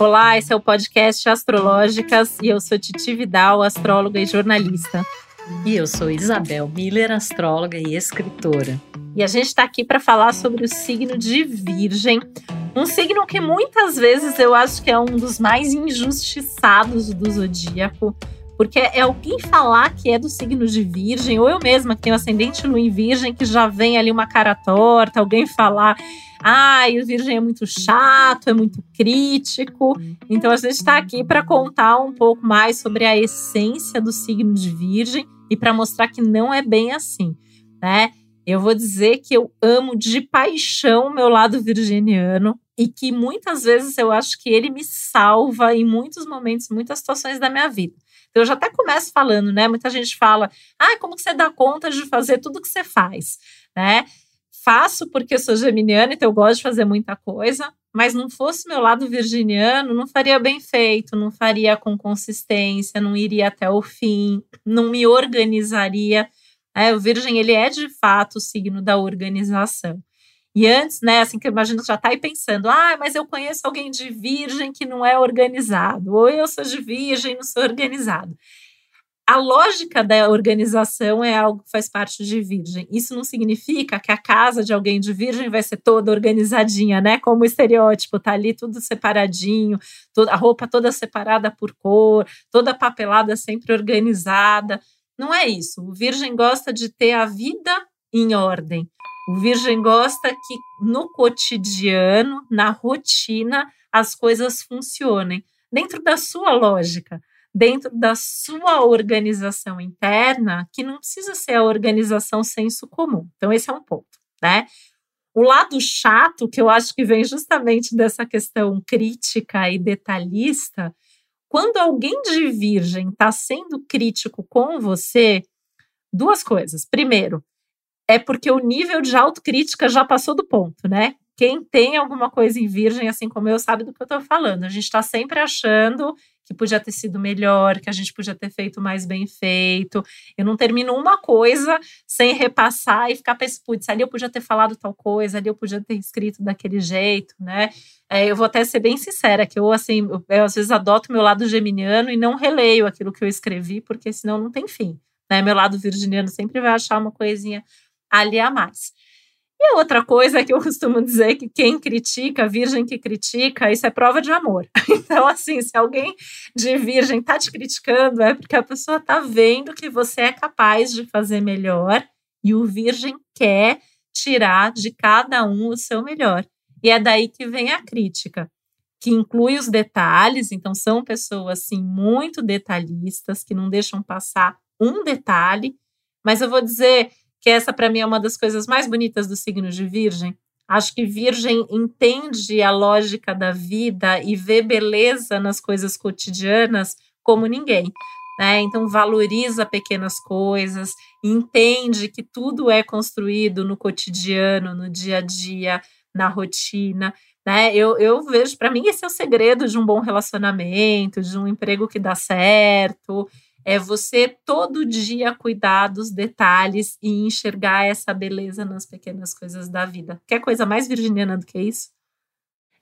Olá, esse é o podcast Astrológicas e eu sou Titi Vidal, astróloga e jornalista. E eu sou Isabel Miller, astróloga e escritora. E a gente está aqui para falar sobre o signo de Virgem, um signo que muitas vezes eu acho que é um dos mais injustiçados do zodíaco, porque é alguém falar que é do signo de Virgem, ou eu mesma que tenho ascendente lua em Virgem, que já vem ali uma cara torta, alguém falar ai, o Virgem é muito chato, é muito crítico. Então a gente está aqui para contar um pouco mais sobre a essência do signo de Virgem e para mostrar que não é bem assim, né? Eu vou dizer que eu amo de paixão o meu lado virginiano e que muitas vezes eu acho que ele me salva em muitos momentos, muitas situações da minha vida. Então, eu já até começo falando, né? Muita gente fala, ah, como que você dá conta de fazer tudo que você faz, né? Faço porque eu sou geminiana, então eu gosto de fazer muita coisa, mas não fosse meu lado virginiano, não faria bem feito, não faria com consistência, não iria até o fim, não me organizaria. É, o virgem, ele é de fato o signo da organização. E antes, né, assim que eu imagino que já está aí pensando, ah, mas eu conheço alguém de virgem que não é organizado, ou eu sou de virgem não sou organizado. A lógica da organização é algo que faz parte de virgem. Isso não significa que a casa de alguém de virgem vai ser toda organizadinha, né? Como estereótipo, tá ali tudo separadinho, a roupa toda separada por cor, toda papelada sempre organizada. Não é isso. O virgem gosta de ter a vida em ordem. O Virgem gosta que no cotidiano, na rotina, as coisas funcionem dentro da sua lógica, dentro da sua organização interna, que não precisa ser a organização senso comum. Então, esse é um ponto, né? O lado chato, que eu acho que vem justamente dessa questão crítica e detalhista, quando alguém de virgem está sendo crítico com você, duas coisas. Primeiro, é porque o nível de autocrítica já passou do ponto, né? Quem tem alguma coisa em virgem, assim como eu, sabe do que eu tô falando. A gente está sempre achando que podia ter sido melhor, que a gente podia ter feito mais bem feito. Eu não termino uma coisa sem repassar e ficar pensando, putz, ali eu podia ter falado tal coisa, ali eu podia ter escrito daquele jeito, né? É, eu vou até ser bem sincera, que eu, assim, eu, eu, às vezes adoto meu lado geminiano e não releio aquilo que eu escrevi, porque senão não tem fim, né? Meu lado virginiano sempre vai achar uma coisinha ali a mais. E outra coisa que eu costumo dizer que quem critica, virgem que critica, isso é prova de amor. Então, assim, se alguém de virgem tá te criticando, é porque a pessoa tá vendo que você é capaz de fazer melhor e o virgem quer tirar de cada um o seu melhor. E é daí que vem a crítica, que inclui os detalhes, então são pessoas assim muito detalhistas que não deixam passar um detalhe, mas eu vou dizer que essa para mim é uma das coisas mais bonitas do signo de Virgem. Acho que Virgem entende a lógica da vida e vê beleza nas coisas cotidianas como ninguém. Né? Então valoriza pequenas coisas, entende que tudo é construído no cotidiano, no dia a dia, na rotina. Né? Eu, eu vejo, para mim, esse é o segredo de um bom relacionamento, de um emprego que dá certo é você todo dia cuidar dos detalhes e enxergar essa beleza nas pequenas coisas da vida. Quer coisa mais virginiana do que isso?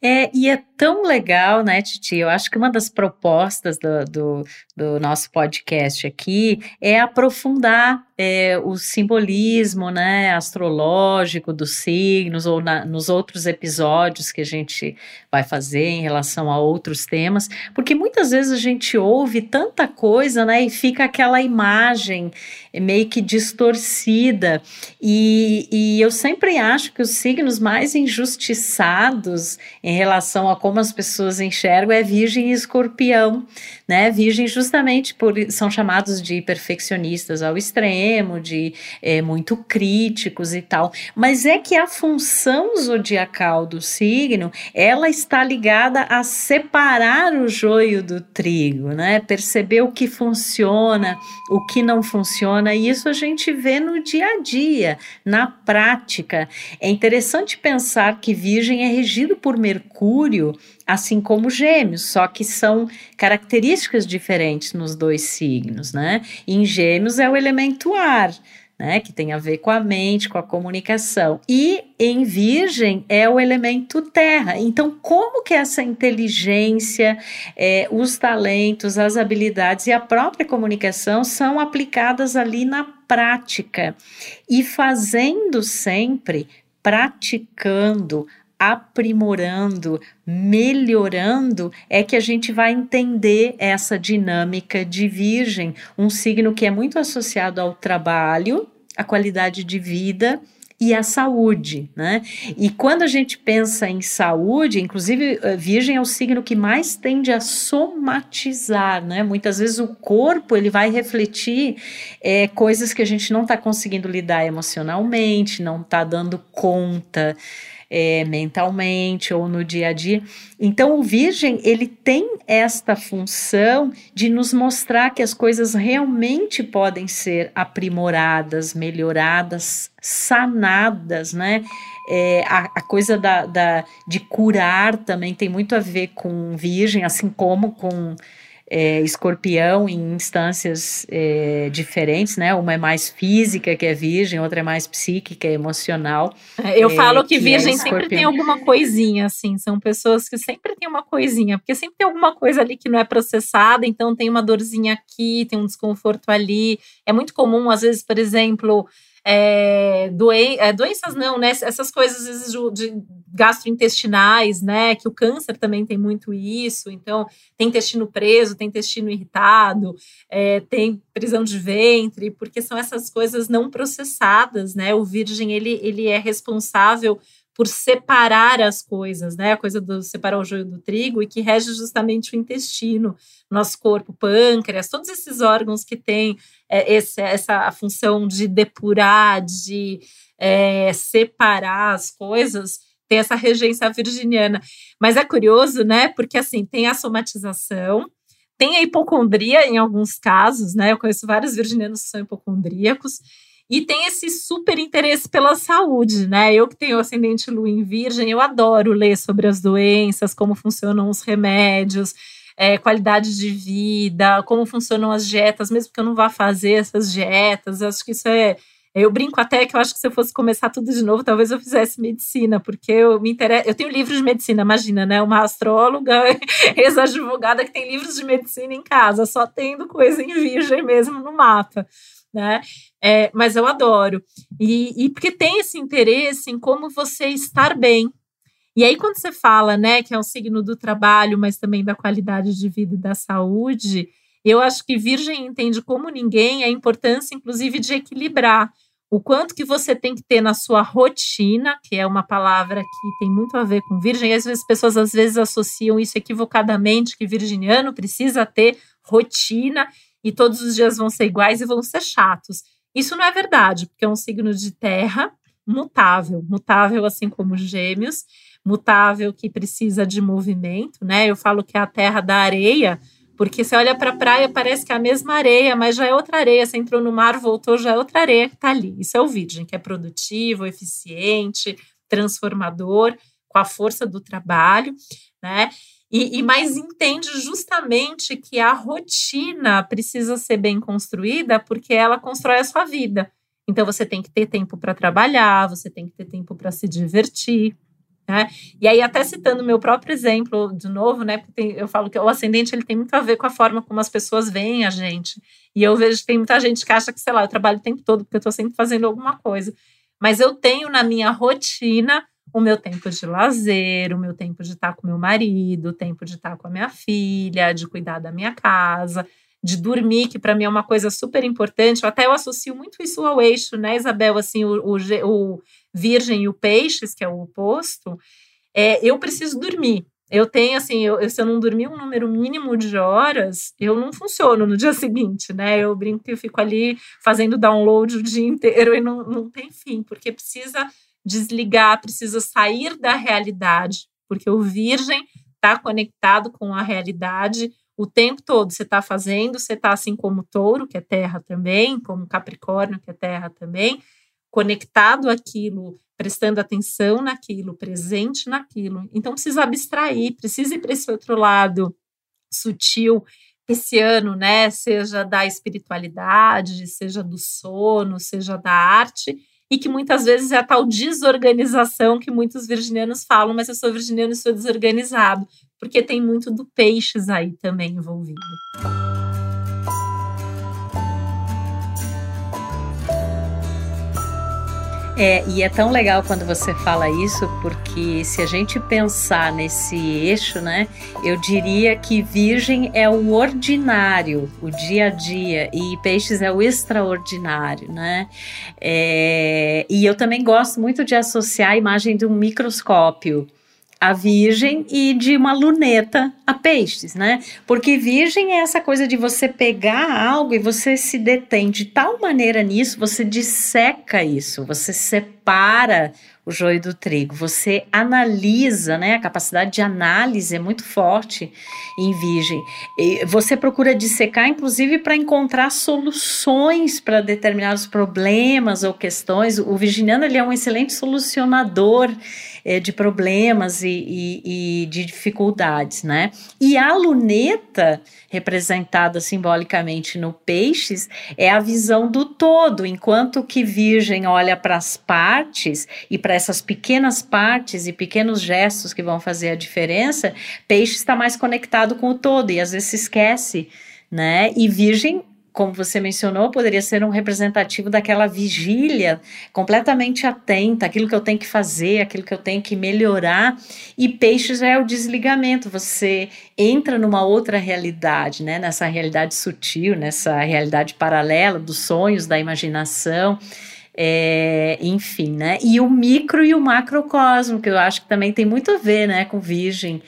É, e é tão legal, né, Titi? Eu acho que uma das propostas do, do, do nosso podcast aqui é aprofundar é, o simbolismo né, astrológico dos signos, ou na, nos outros episódios que a gente vai fazer em relação a outros temas, porque muitas vezes a gente ouve tanta coisa né, e fica aquela imagem meio que distorcida. E, e eu sempre acho que os signos mais injustiçados em relação a como as pessoas enxergam é Virgem e Escorpião. Né? Virgem, justamente por são chamados de perfeccionistas ao extremo de é, muito críticos e tal. Mas é que a função zodiacal do signo, ela está ligada a separar o joio do trigo, né? Perceber o que funciona, o que não funciona, e isso a gente vê no dia a dia, na prática. É interessante pensar que Virgem é regido por assim como Gêmeos, só que são características diferentes nos dois signos, né? Em Gêmeos é o elemento ar, né, que tem a ver com a mente, com a comunicação. E em Virgem é o elemento terra. Então, como que essa inteligência, é, os talentos, as habilidades e a própria comunicação são aplicadas ali na prática e fazendo sempre, praticando, aprimorando, melhorando, é que a gente vai entender essa dinâmica de Virgem, um signo que é muito associado ao trabalho, à qualidade de vida e à saúde, né? E quando a gente pensa em saúde, inclusive eh, Virgem é o signo que mais tende a somatizar, né? Muitas vezes o corpo ele vai refletir é, coisas que a gente não está conseguindo lidar emocionalmente, não está dando conta é, mentalmente ou no dia a dia. Então, o Virgem ele tem esta função de nos mostrar que as coisas realmente podem ser aprimoradas, melhoradas, sanadas, né? É, a, a, coisa da, da, de curar também tem muito a ver com Virgem, assim como com é, escorpião em instâncias é, diferentes, né? Uma é mais física, que é virgem, outra é mais psíquica, emocional. É, eu falo que, que virgem é sempre tem alguma coisinha, assim. São pessoas que sempre tem uma coisinha, porque sempre tem alguma coisa ali que não é processada, então tem uma dorzinha aqui, tem um desconforto ali. É muito comum, às vezes, por exemplo, é, doen é, doenças não, né? Essas coisas vezes de gastrointestinais, né? Que o câncer também tem muito isso. Então, tem intestino preso, tem intestino irritado, é, tem prisão de ventre, porque são essas coisas não processadas, né? O virgem ele, ele é responsável por separar as coisas, né? A coisa do separar o joio do trigo e que rege justamente o intestino, nosso corpo, pâncreas, todos esses órgãos que têm é, esse, essa função de depurar, de é, separar as coisas, tem essa regência virginiana. Mas é curioso, né? Porque assim tem a somatização, tem a hipocondria em alguns casos, né? Eu conheço vários virginianos que são hipocondríacos e tem esse super interesse pela saúde, né? Eu que tenho ascendente lua em virgem, eu adoro ler sobre as doenças, como funcionam os remédios, é, qualidade de vida, como funcionam as dietas, mesmo que eu não vá fazer essas dietas. Acho que isso é. Eu brinco até que eu acho que se eu fosse começar tudo de novo, talvez eu fizesse medicina, porque eu me interesso. Eu tenho livros de medicina, imagina, né? Uma astróloga, ex-advogada que tem livros de medicina em casa, só tendo coisa em virgem mesmo no mapa né? É, mas eu adoro. E, e porque tem esse interesse em como você estar bem. E aí, quando você fala, né, que é um signo do trabalho, mas também da qualidade de vida e da saúde, eu acho que Virgem entende como ninguém a importância, inclusive, de equilibrar o quanto que você tem que ter na sua rotina, que é uma palavra que tem muito a ver com virgem, às vezes as pessoas às vezes associam isso equivocadamente, que virginiano precisa ter rotina, e todos os dias vão ser iguais e vão ser chatos. Isso não é verdade, porque é um signo de terra mutável, mutável assim como gêmeos, mutável que precisa de movimento, né? Eu falo que é a terra da areia, porque você olha para a praia, parece que é a mesma areia, mas já é outra areia. Você entrou no mar, voltou, já é outra areia que está ali. Isso é o Virgem, que é produtivo, eficiente, transformador, com a força do trabalho, né? E, e mais entende justamente que a rotina precisa ser bem construída porque ela constrói a sua vida. Então você tem que ter tempo para trabalhar, você tem que ter tempo para se divertir. Né? E aí, até citando meu próprio exemplo de novo, né? Porque tem, eu falo que o ascendente ele tem muito a ver com a forma como as pessoas veem a gente. E eu vejo que tem muita gente que acha que, sei lá, eu trabalho o tempo todo porque eu estou sempre fazendo alguma coisa. Mas eu tenho na minha rotina o meu tempo de lazer, o meu tempo de estar com meu marido, o tempo de estar com a minha filha, de cuidar da minha casa, de dormir, que para mim é uma coisa super importante. Eu até eu associo muito isso ao eixo, né, Isabel? Assim, o, o, o Virgem e o Peixes, que é o oposto, é, eu preciso dormir. Eu tenho, assim, eu, se eu não dormir um número mínimo de horas, eu não funciono no dia seguinte, né? Eu brinco que eu fico ali fazendo download o dia inteiro e não, não tem fim, porque precisa desligar, precisa sair da realidade, porque o virgem está conectado com a realidade o tempo todo. Você está fazendo, você está assim como touro, que é terra também, como capricórnio, que é terra também, conectado àquilo, prestando atenção naquilo, presente naquilo. Então precisa abstrair, precisa ir para esse outro lado sutil, esse ano, né, seja da espiritualidade, seja do sono, seja da arte, e que muitas vezes é a tal desorganização que muitos virginianos falam, mas eu sou virginiano e sou desorganizado, porque tem muito do peixes aí também envolvido. É, e é tão legal quando você fala isso, porque se a gente pensar nesse eixo, né, eu diria que Virgem é o ordinário, o dia a dia, e Peixes é o extraordinário, né? É, e eu também gosto muito de associar a imagem de um microscópio a virgem e de uma luneta a peixes, né? Porque virgem é essa coisa de você pegar algo e você se detém de tal maneira nisso, você disseca isso, você separa o joio do trigo. Você analisa, né? A capacidade de análise é muito forte em virgem. E você procura dissecar, inclusive, para encontrar soluções para determinados problemas ou questões. O virginiano ele é um excelente solucionador é, de problemas e, e, e, de dificuldades, né? E a luneta, representada simbolicamente no peixes, é a visão do todo, enquanto que Virgem olha para as partes e para essas pequenas partes e pequenos gestos que vão fazer a diferença, Peixe está mais conectado com o todo e às vezes se esquece, né? E Virgem como você mencionou, poderia ser um representativo daquela vigília completamente atenta, aquilo que eu tenho que fazer, aquilo que eu tenho que melhorar. E peixes é o desligamento, você entra numa outra realidade, né? Nessa realidade sutil, nessa realidade paralela dos sonhos, da imaginação. É, enfim, né? E o micro e o macrocosmo, que eu acho que também tem muito a ver, né, com virgem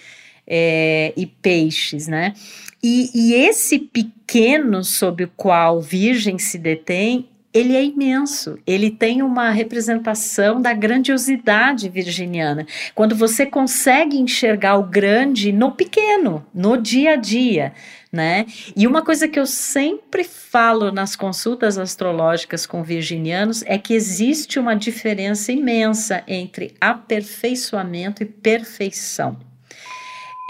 é, e peixes, né? E, e esse pequeno sobre o qual Virgem se detém, ele é imenso, ele tem uma representação da grandiosidade virginiana. Quando você consegue enxergar o grande no pequeno, no dia a dia, né? E uma coisa que eu sempre falo nas consultas astrológicas com virginianos é que existe uma diferença imensa entre aperfeiçoamento e perfeição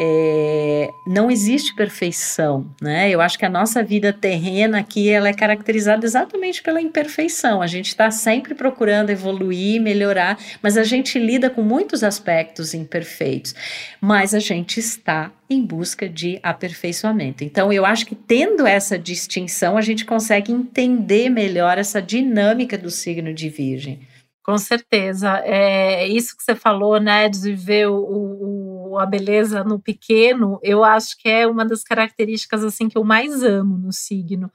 é, não existe perfeição, né? Eu acho que a nossa vida terrena aqui ela é caracterizada exatamente pela imperfeição. A gente está sempre procurando evoluir, melhorar, mas a gente lida com muitos aspectos imperfeitos. Mas a gente está em busca de aperfeiçoamento. Então, eu acho que tendo essa distinção, a gente consegue entender melhor essa dinâmica do signo de Virgem. Com certeza. É isso que você falou, né, de viver o, o, a beleza no pequeno, eu acho que é uma das características assim que eu mais amo no signo.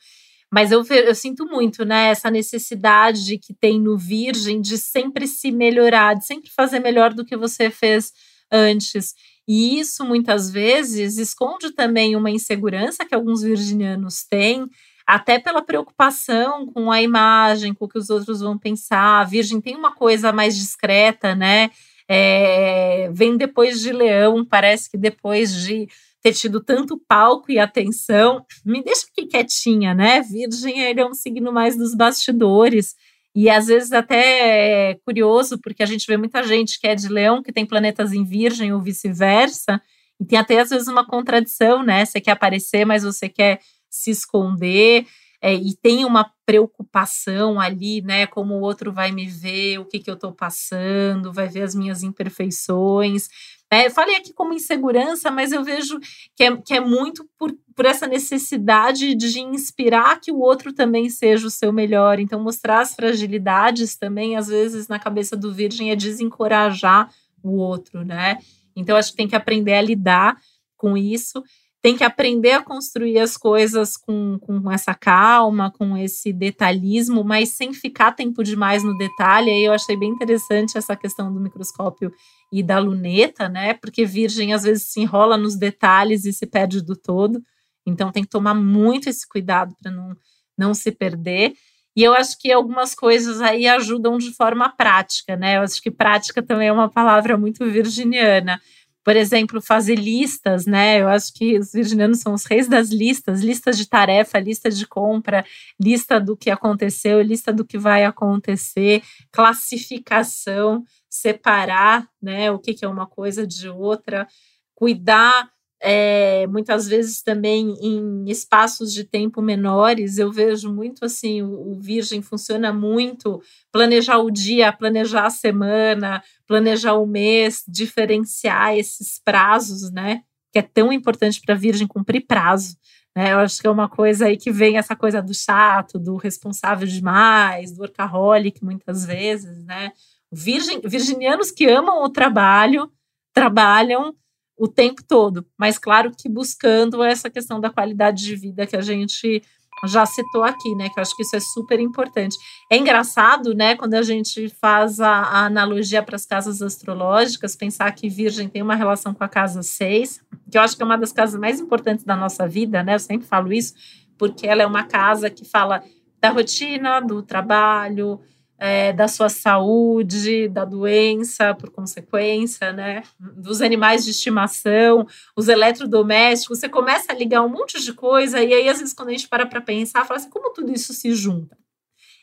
Mas eu, eu sinto muito, né, essa necessidade que tem no Virgem de sempre se melhorar, de sempre fazer melhor do que você fez antes. E isso muitas vezes esconde também uma insegurança que alguns virginianos têm até pela preocupação com a imagem, com o que os outros vão pensar. A Virgem tem uma coisa mais discreta, né? É, vem depois de Leão, parece que depois de ter tido tanto palco e atenção, me deixa aqui quietinha, né? Virgem ele é um signo mais dos bastidores. E às vezes até é curioso, porque a gente vê muita gente que é de leão, que tem planetas em virgem ou vice-versa, e tem até às vezes uma contradição, né? Você quer aparecer, mas você quer se esconder é, e tem uma preocupação ali, né? Como o outro vai me ver, o que, que eu estou passando, vai ver as minhas imperfeições. É, falei aqui como insegurança, mas eu vejo que é, que é muito por, por essa necessidade de inspirar que o outro também seja o seu melhor. Então, mostrar as fragilidades também, às vezes, na cabeça do virgem, é desencorajar o outro, né? Então, acho que tem que aprender a lidar com isso tem que aprender a construir as coisas com, com essa calma, com esse detalhismo, mas sem ficar tempo demais no detalhe. Aí eu achei bem interessante essa questão do microscópio e da luneta, né? Porque Virgem às vezes se enrola nos detalhes e se perde do todo. Então tem que tomar muito esse cuidado para não, não se perder. E eu acho que algumas coisas aí ajudam de forma prática, né? Eu acho que prática também é uma palavra muito virginiana por exemplo, fazer listas, né? Eu acho que os virginianos são os reis das listas, listas de tarefa, lista de compra, lista do que aconteceu, lista do que vai acontecer, classificação, separar, né? O que, que é uma coisa de outra, cuidar é, muitas vezes também em espaços de tempo menores, eu vejo muito assim, o, o, Virgem funciona muito, planejar o dia, planejar a semana, planejar o mês, diferenciar esses prazos, né? Que é tão importante para a Virgem cumprir prazo. Né? Eu acho que é uma coisa aí que vem essa coisa do chato, do responsável demais, do workaholic, muitas vezes, né? Virgem, virginianos que amam o trabalho, trabalham o tempo todo, mas claro que buscando essa questão da qualidade de vida que a gente já citou aqui, né? Que eu acho que isso é super importante. É engraçado, né, quando a gente faz a, a analogia para as casas astrológicas, pensar que Virgem tem uma relação com a casa 6, que eu acho que é uma das casas mais importantes da nossa vida, né? Eu sempre falo isso, porque ela é uma casa que fala da rotina, do trabalho, é, da sua saúde, da doença por consequência, né? Dos animais de estimação, os eletrodomésticos, você começa a ligar um monte de coisa, e aí, às vezes, quando a gente para para pensar, fala assim, como tudo isso se junta?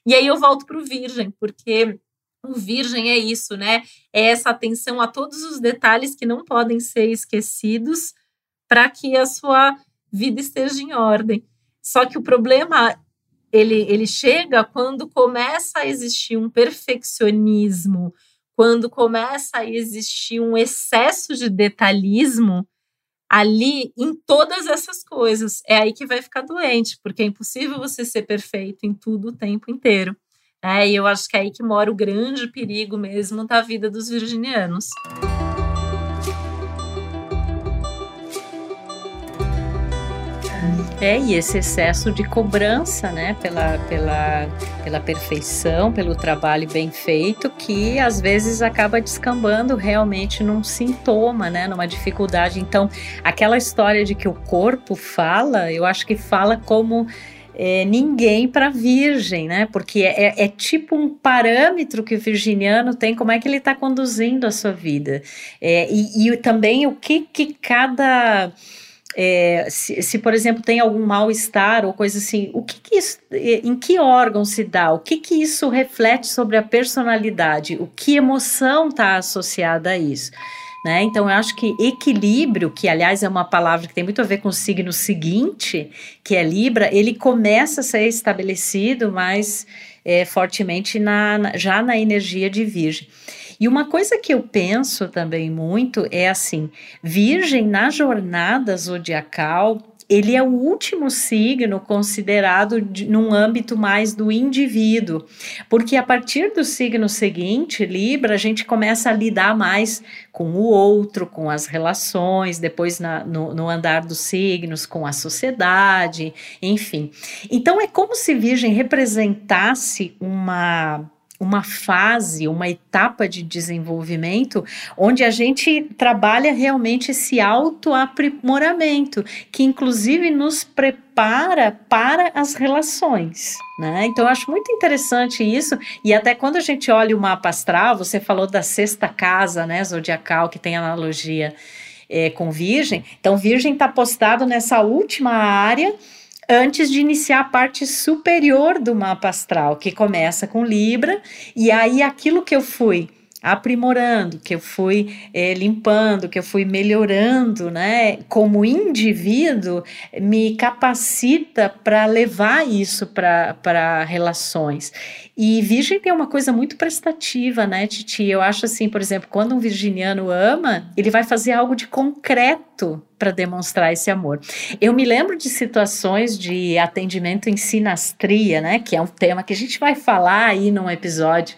E aí eu volto para o Virgem, porque o Virgem é isso, né? É essa atenção a todos os detalhes que não podem ser esquecidos para que a sua vida esteja em ordem. Só que o problema ele, ele chega quando começa a existir um perfeccionismo, quando começa a existir um excesso de detalhismo ali em todas essas coisas. É aí que vai ficar doente, porque é impossível você ser perfeito em tudo o tempo inteiro. É, e eu acho que é aí que mora o grande perigo mesmo da vida dos virginianos. É, e esse excesso de cobrança, né, pela, pela, pela perfeição, pelo trabalho bem feito, que às vezes acaba descambando realmente num sintoma, né, numa dificuldade. Então, aquela história de que o corpo fala, eu acho que fala como é, ninguém para virgem, né? Porque é, é, é, tipo um parâmetro que o virginiano tem, como é que ele está conduzindo a sua vida. É, e, e também o que, que cada é, se, se, por exemplo, tem algum mal-estar ou coisa assim, o que, que isso, em que órgão se dá? O que, que isso reflete sobre a personalidade? O que emoção está associada a isso? Né? Então, eu acho que equilíbrio, que aliás é uma palavra que tem muito a ver com o signo seguinte, que é Libra, ele começa a ser estabelecido mais é, fortemente na, na, já na energia de Virgem. E uma coisa que eu penso também muito é assim: Virgem na jornada zodiacal, ele é o último signo considerado de, num âmbito mais do indivíduo, porque a partir do signo seguinte, Libra, a gente começa a lidar mais com o outro, com as relações, depois na, no, no andar dos signos, com a sociedade, enfim. Então é como se Virgem representasse uma uma fase, uma etapa de desenvolvimento onde a gente trabalha realmente esse autoaprimoramento, que inclusive nos prepara para as relações. Né? Então, eu acho muito interessante isso, e até quando a gente olha o mapa astral, você falou da sexta casa, né, zodiacal, que tem analogia é, com Virgem. Então, Virgem está postado nessa última área antes de iniciar a parte superior do mapa astral, que começa com Libra, e aí aquilo que eu fui aprimorando, que eu fui é, limpando, que eu fui melhorando, né, como indivíduo, me capacita para levar isso para relações. E Virgem tem uma coisa muito prestativa, né, Titi? Eu acho assim, por exemplo, quando um virginiano ama, ele vai fazer algo de concreto para demonstrar esse amor. Eu me lembro de situações de atendimento em sinastria, né, que é um tema que a gente vai falar aí num episódio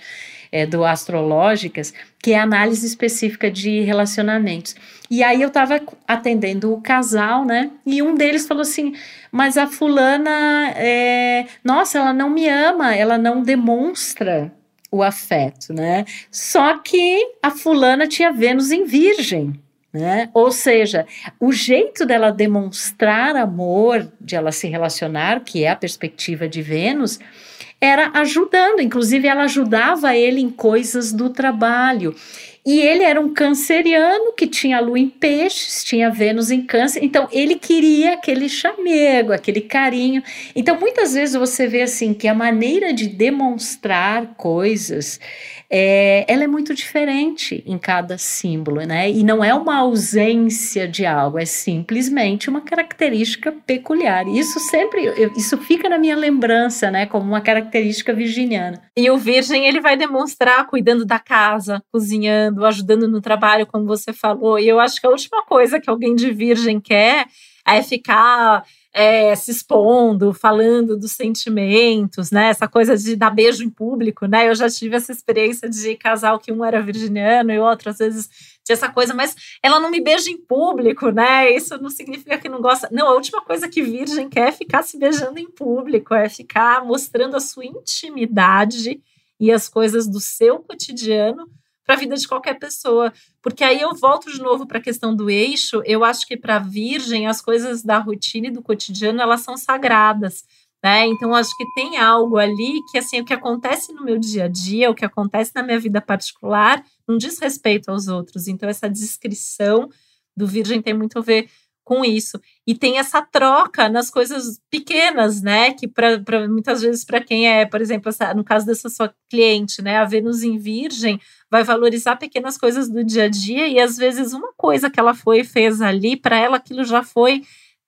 é, do Astrológicas, que é análise específica de relacionamentos. E aí eu estava atendendo o casal, né? E um deles falou assim: Mas a fulana, é, nossa, ela não me ama, ela não demonstra o afeto, né? Só que a fulana tinha Vênus em Virgem. Né? Ou seja, o jeito dela demonstrar amor, de ela se relacionar, que é a perspectiva de Vênus, era ajudando, inclusive ela ajudava ele em coisas do trabalho. E ele era um canceriano que tinha lua em peixes, tinha Vênus em câncer, então ele queria aquele chamego, aquele carinho. Então muitas vezes você vê assim que a maneira de demonstrar coisas é, ela é muito diferente em cada símbolo, né? E não é uma ausência de algo, é simplesmente uma característica peculiar. Isso sempre, isso fica na minha lembrança, né? Como uma característica virginiana. E o virgem, ele vai demonstrar cuidando da casa, cozinhando, ajudando no trabalho, como você falou. E eu acho que a última coisa que alguém de virgem quer é ficar é, se expondo, falando dos sentimentos, né? Essa coisa de dar beijo em público, né? Eu já tive essa experiência de casal que um era virginiano e o outro às vezes tinha essa coisa, mas ela não me beija em público, né? Isso não significa que não gosta. Não, a última coisa que virgem quer é ficar se beijando em público, é ficar mostrando a sua intimidade e as coisas do seu cotidiano para a vida de qualquer pessoa. Porque aí eu volto de novo para a questão do eixo. Eu acho que para a virgem as coisas da rotina e do cotidiano elas são sagradas. Né? Então, acho que tem algo ali que, assim, o que acontece no meu dia a dia, o que acontece na minha vida particular, não diz respeito aos outros. Então, essa descrição do Virgem tem muito a ver com isso. E tem essa troca nas coisas pequenas, né? Que pra, pra muitas vezes, para quem é, por exemplo, essa, no caso dessa sua cliente, né? A Vênus em Virgem vai valorizar pequenas coisas do dia a dia e às vezes uma coisa que ela foi e fez ali, para ela aquilo já foi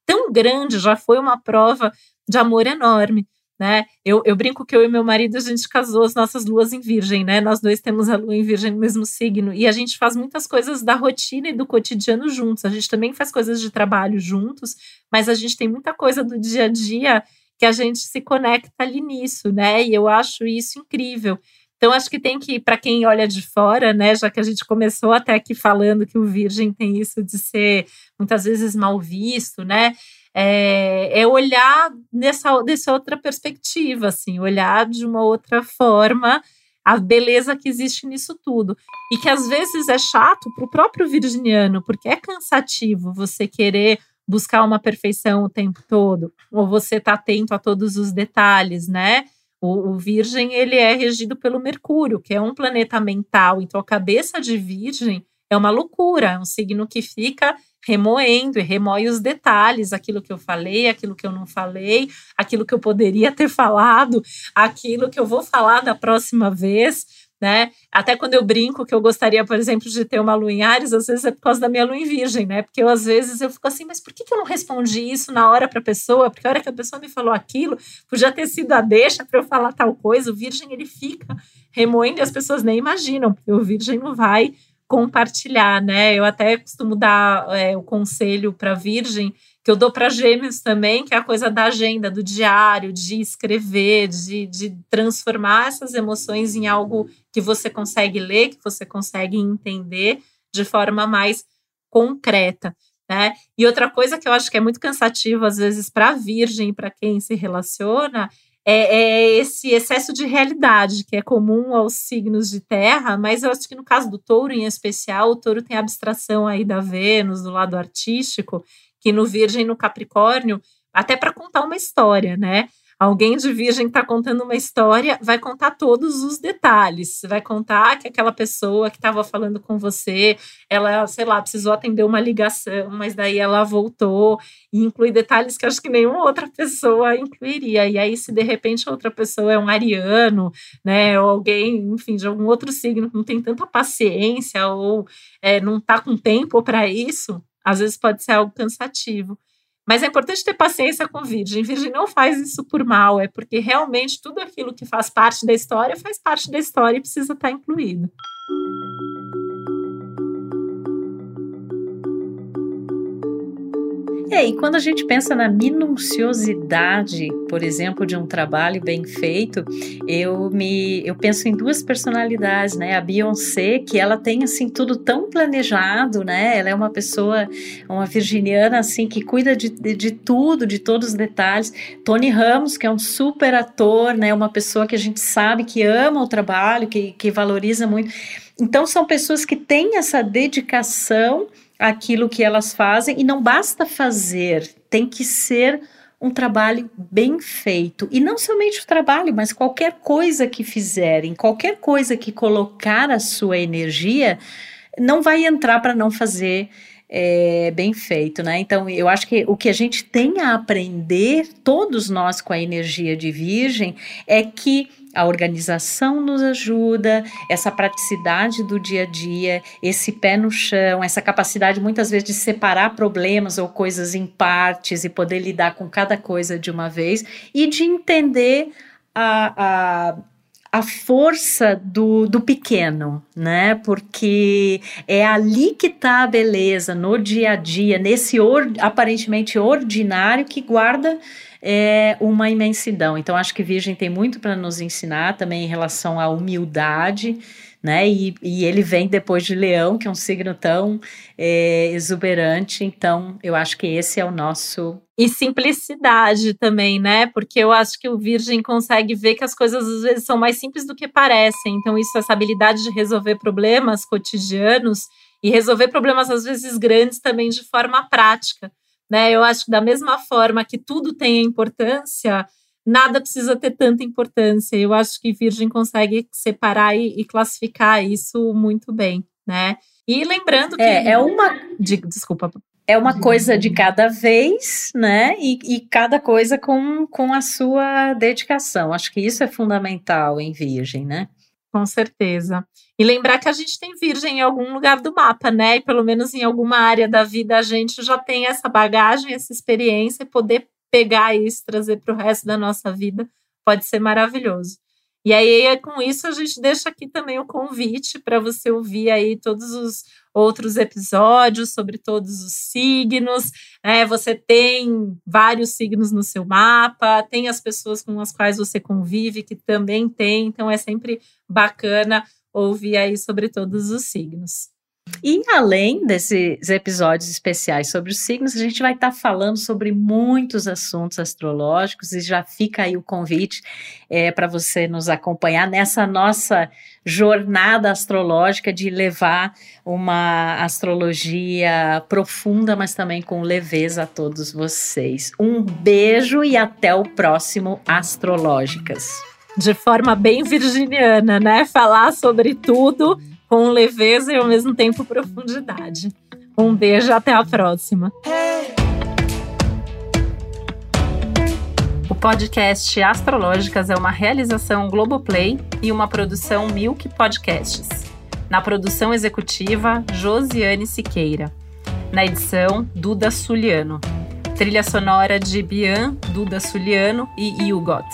tão grande, já foi uma prova de amor enorme né? Eu, eu brinco que eu e meu marido a gente casou as nossas luas em virgem, né? Nós dois temos a lua em virgem no mesmo signo e a gente faz muitas coisas da rotina e do cotidiano juntos. A gente também faz coisas de trabalho juntos, mas a gente tem muita coisa do dia a dia que a gente se conecta ali nisso, né? E eu acho isso incrível. Então, acho que tem que, para quem olha de fora, né, já que a gente começou até aqui falando que o virgem tem isso de ser muitas vezes mal visto, né? É, é olhar nessa, dessa outra perspectiva, assim, olhar de uma outra forma a beleza que existe nisso tudo. E que às vezes é chato para o próprio virginiano, porque é cansativo você querer buscar uma perfeição o tempo todo, ou você tá atento a todos os detalhes, né? O, o, Virgem ele é regido pelo Mercúrio, que é um planeta mental. Então a cabeça de Virgem é uma loucura, é um signo que fica remoendo e remoe os detalhes, aquilo que eu falei, aquilo que eu não falei, aquilo que eu poderia ter falado, aquilo que eu vou falar da próxima vez, né? Até quando eu brinco que eu gostaria, por exemplo, de ter uma lua em Ares, às vezes é por causa da minha lua em Virgem, né? Porque eu, às vezes eu fico assim, mas por que, que eu não respondi isso na hora para a pessoa? Porque a hora que a pessoa me falou aquilo, podia ter sido a deixa para eu falar tal coisa. O Virgem ele fica remoendo e as pessoas nem imaginam, porque o Virgem não vai compartilhar, né? Eu até costumo dar é, o conselho para Virgem, que eu dou para Gêmeos também, que é a coisa da agenda, do diário, de escrever, de, de transformar essas emoções em algo que você consegue ler, que você consegue entender de forma mais concreta. Né? E outra coisa que eu acho que é muito cansativo, às vezes, para a Virgem, para quem se relaciona, é, é, esse excesso de realidade que é comum aos signos de terra, mas eu acho que no caso do touro em especial, o touro tem a abstração aí da Vênus, do lado artístico, que no Virgem no Capricórnio, até para contar uma história, né? Alguém de virgem está contando uma história, vai contar todos os detalhes. Vai contar que aquela pessoa que estava falando com você, ela, sei lá, precisou atender uma ligação, mas daí ela voltou e inclui detalhes que acho que nenhuma outra pessoa incluiria. E aí, se de repente outra pessoa é um ariano, né, ou alguém, enfim, de algum outro signo que não tem tanta paciência ou é, não está com tempo para isso, às vezes pode ser algo cansativo. Mas é importante ter paciência com Virgem. Virgem não faz isso por mal, é porque realmente tudo aquilo que faz parte da história faz parte da história e precisa estar incluído. E quando a gente pensa na minuciosidade, por exemplo, de um trabalho bem feito, eu me eu penso em duas personalidades, né? A Beyoncé, que ela tem assim tudo tão planejado, né? Ela é uma pessoa, uma virginiana assim que cuida de, de, de tudo, de todos os detalhes. Tony Ramos, que é um super ator, né? Uma pessoa que a gente sabe que ama o trabalho, que, que valoriza muito. Então são pessoas que têm essa dedicação aquilo que elas fazem e não basta fazer, tem que ser um trabalho bem feito. E não somente o trabalho, mas qualquer coisa que fizerem, qualquer coisa que colocar a sua energia, não vai entrar para não fazer é, bem feito, né? Então, eu acho que o que a gente tem a aprender, todos nós com a energia de Virgem, é que a organização nos ajuda, essa praticidade do dia a dia, esse pé no chão, essa capacidade muitas vezes de separar problemas ou coisas em partes e poder lidar com cada coisa de uma vez e de entender a, a a força do, do pequeno, né? Porque é ali que está a beleza, no dia a dia, nesse or, aparentemente ordinário que guarda é, uma imensidão. Então, acho que Virgem tem muito para nos ensinar também em relação à humildade né? E, e ele vem depois de Leão, que é um signo tão é, exuberante. Então, eu acho que esse é o nosso. E simplicidade também, né? Porque eu acho que o Virgem consegue ver que as coisas às vezes são mais simples do que parecem. Então, isso, essa habilidade de resolver problemas cotidianos e resolver problemas às vezes grandes também de forma prática. Né? Eu acho que da mesma forma que tudo tem importância, nada precisa ter tanta importância. Eu acho que Virgem consegue separar e, e classificar isso muito bem, né? E lembrando que. É, é uma. De, desculpa. É uma coisa de cada vez, né? E, e, cada coisa com, com a sua dedicação. Acho que isso é fundamental em Virgem, né? Com certeza. E lembrar que a gente tem Virgem em algum lugar do mapa, né? E pelo menos em alguma área da vida a gente já tem essa bagagem, essa experiência e poder pegar isso, trazer para o resto da nossa vida, pode ser maravilhoso. E aí, com isso, a gente deixa aqui também o convite para você ouvir aí todos os outros episódios sobre todos os signos. Né? Você tem vários signos no seu mapa, tem as pessoas com as quais você convive que também tem, então é sempre bacana ouvir aí sobre todos os signos. E além desses episódios especiais sobre os signos, a gente vai estar tá falando sobre muitos assuntos astrológicos e já fica aí o convite é, para você nos acompanhar nessa nossa jornada astrológica de levar uma astrologia profunda, mas também com leveza a todos vocês. Um beijo e até o próximo Astrológicas. De forma bem virginiana, né? Falar sobre tudo com leveza e ao mesmo tempo profundidade. Um beijo, até a próxima. O podcast Astrológicas é uma realização Globoplay e uma produção Milk Podcasts. Na produção executiva, Josiane Siqueira. Na edição, Duda Suliano. Trilha sonora de Bian, Duda Suliano e Hugot.